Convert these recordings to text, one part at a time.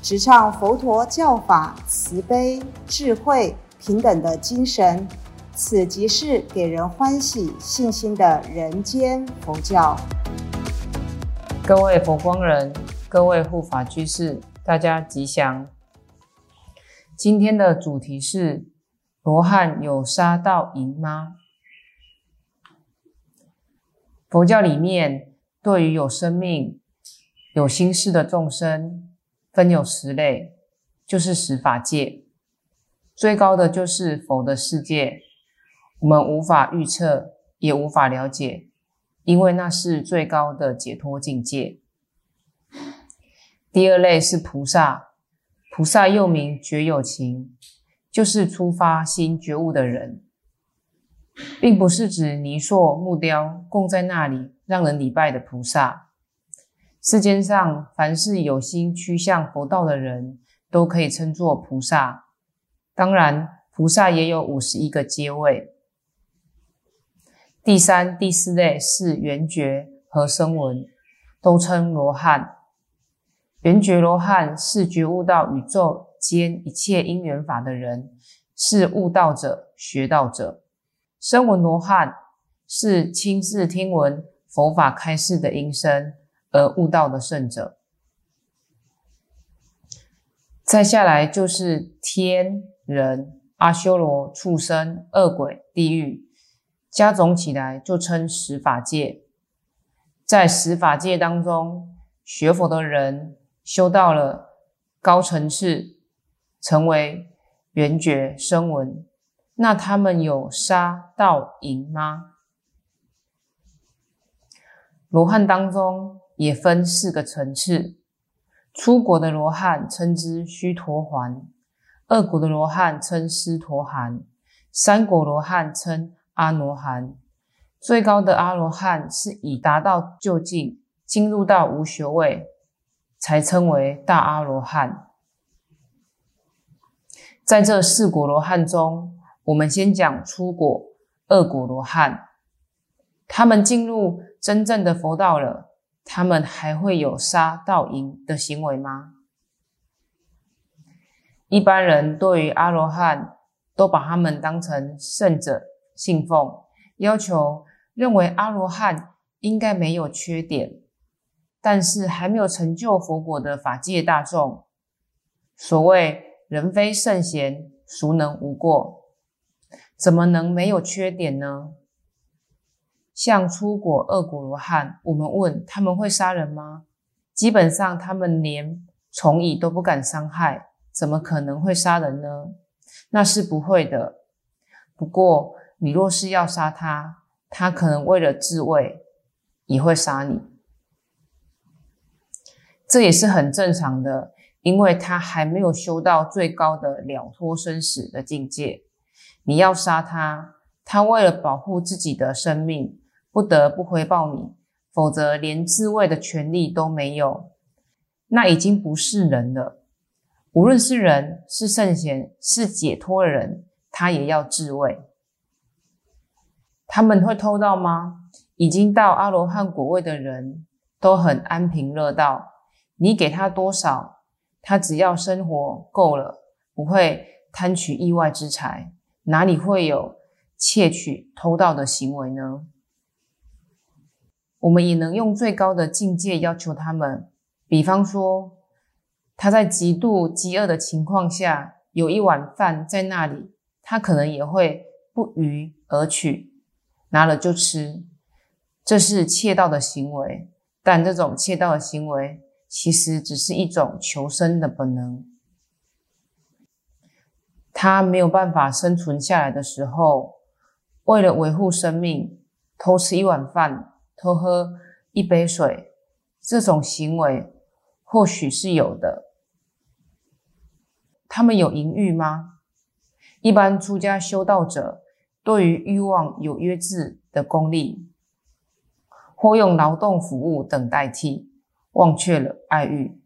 直唱佛陀教法慈悲、智慧、平等的精神。此即是给人欢喜、信心的人间佛教。各位佛光人，各位护法居士，大家吉祥。今天的主题是：罗汉有杀盗淫吗？佛教里面对于有生命、有心事的众生，分有十类，就是十法界。最高的就是佛的世界。我们无法预测，也无法了解，因为那是最高的解脱境界。第二类是菩萨，菩萨又名觉有情，就是出发心觉悟的人，并不是指泥塑木雕供在那里让人礼拜的菩萨。世间上凡是有心趋向佛道的人，都可以称作菩萨。当然，菩萨也有五十一个阶位。第三、第四类是圆觉和声闻，都称罗汉。圆觉罗汉是觉悟到宇宙间一切因缘法的人，是悟道者、学道者。声闻罗汉是亲自听闻佛法开示的音声而悟道的圣者。再下来就是天人、阿修罗、畜生、恶鬼、地狱。加总起来就称十法界。在十法界当中，学佛的人修到了高层次，成为圆觉声闻，那他们有杀道淫吗？罗汉当中也分四个层次：出国的罗汉称之须陀洹，二国的罗汉称斯陀含，三国罗汉称。阿罗汉最高的阿罗汉是已达到究竟，进入到无学位，才称为大阿罗汉。在这四果罗汉中，我们先讲初果、二果罗汉。他们进入真正的佛道了，他们还会有杀盗淫的行为吗？一般人对于阿罗汉都把他们当成圣者。信奉要求认为阿罗汉应该没有缺点，但是还没有成就佛果的法界大众，所谓人非圣贤，孰能无过？怎么能没有缺点呢？像出国恶果罗汉，我们问他们会杀人吗？基本上他们连虫蚁都不敢伤害，怎么可能会杀人呢？那是不会的。不过。你若是要杀他，他可能为了自卫也会杀你，这也是很正常的，因为他还没有修到最高的了脱生死的境界。你要杀他，他为了保护自己的生命，不得不回报你，否则连自卫的权利都没有，那已经不是人了。无论是人，是圣贤，是解脱的人，他也要自卫。他们会偷盗吗？已经到阿罗汉果位的人都很安贫乐道，你给他多少，他只要生活够了，不会贪取意外之财，哪里会有窃取偷盗的行为呢？我们也能用最高的境界要求他们，比方说他在极度饥饿的情况下，有一碗饭在那里，他可能也会不虞而取。拿了就吃，这是窃盗的行为。但这种窃盗的行为，其实只是一种求生的本能。他没有办法生存下来的时候，为了维护生命，偷吃一碗饭，偷喝一杯水，这种行为或许是有的。他们有淫欲吗？一般出家修道者对于欲望有约制的功力，或用劳动服务等代替，忘却了爱欲；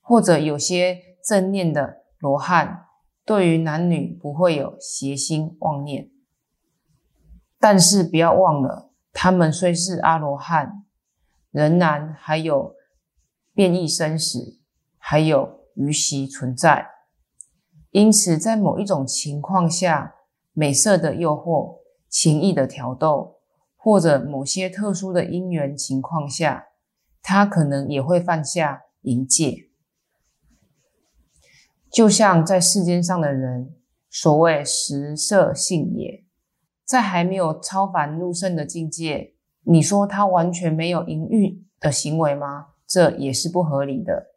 或者有些正念的罗汉，对于男女不会有邪心妄念。但是不要忘了，他们虽是阿罗汉，仍然还有变异生死，还有余习存在。因此，在某一种情况下，美色的诱惑、情意的挑逗，或者某些特殊的因缘情况下，他可能也会犯下淫戒。就像在世间上的人，所谓食色性也。在还没有超凡入圣的境界，你说他完全没有淫欲的行为吗？这也是不合理的。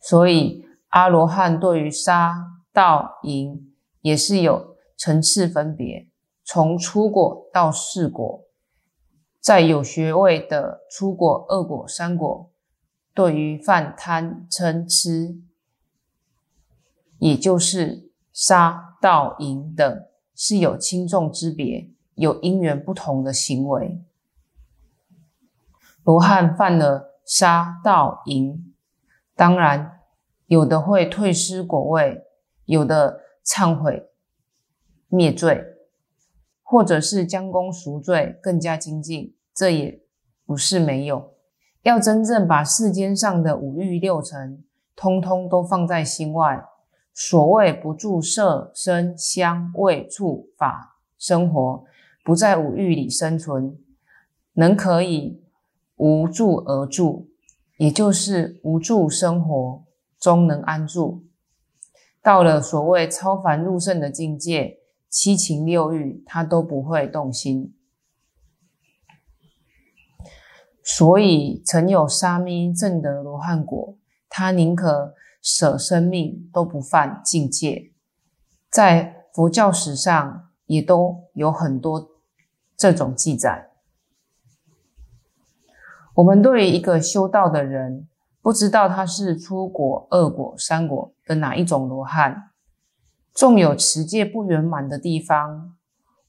所以阿罗汉对于杀盗淫也是有层次分别，从初果到四果，在有学位的初果、二果、三果，对于犯贪嗔痴，也就是杀。盗淫等是有轻重之别，有因缘不同的行为。罗汉犯了杀盗淫，当然有的会退失果位，有的忏悔灭罪，或者是将功赎罪，更加精进。这也不是没有。要真正把世间上的五欲六尘，通通都放在心外。所谓不住色、声、香、味、触、法生活，不在五欲里生存，能可以无住而住，也就是无住生活中能安住。到了所谓超凡入圣的境界，七情六欲他都不会动心。所以曾有沙弥证得罗汉果，他宁可。舍生命都不犯境界，在佛教史上也都有很多这种记载。我们对于一个修道的人，不知道他是初果、二果、三果的哪一种罗汉，纵有持戒不圆满的地方，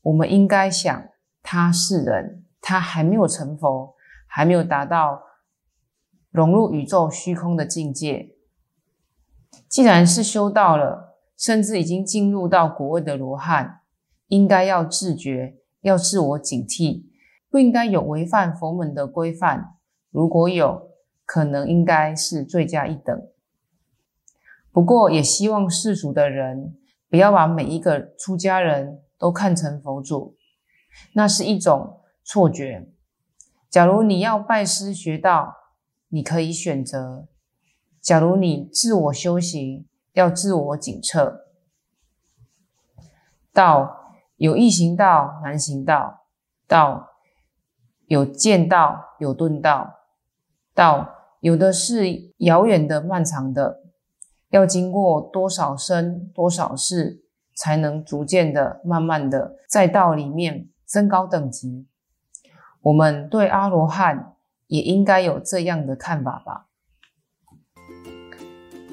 我们应该想他是人，他还没有成佛，还没有达到融入宇宙虚空的境界。既然是修道了，甚至已经进入到国位的罗汉，应该要自觉，要自我警惕，不应该有违反佛门的规范。如果有可能，应该是罪加一等。不过，也希望世俗的人不要把每一个出家人都看成佛祖，那是一种错觉。假如你要拜师学道，你可以选择。假如你自我修行，要自我检测，道有易行道，难行道；道有见道，有顿道；道有的是遥远的、漫长的，要经过多少生、多少世，才能逐渐的、慢慢的在道里面增高等级。我们对阿罗汉也应该有这样的看法吧。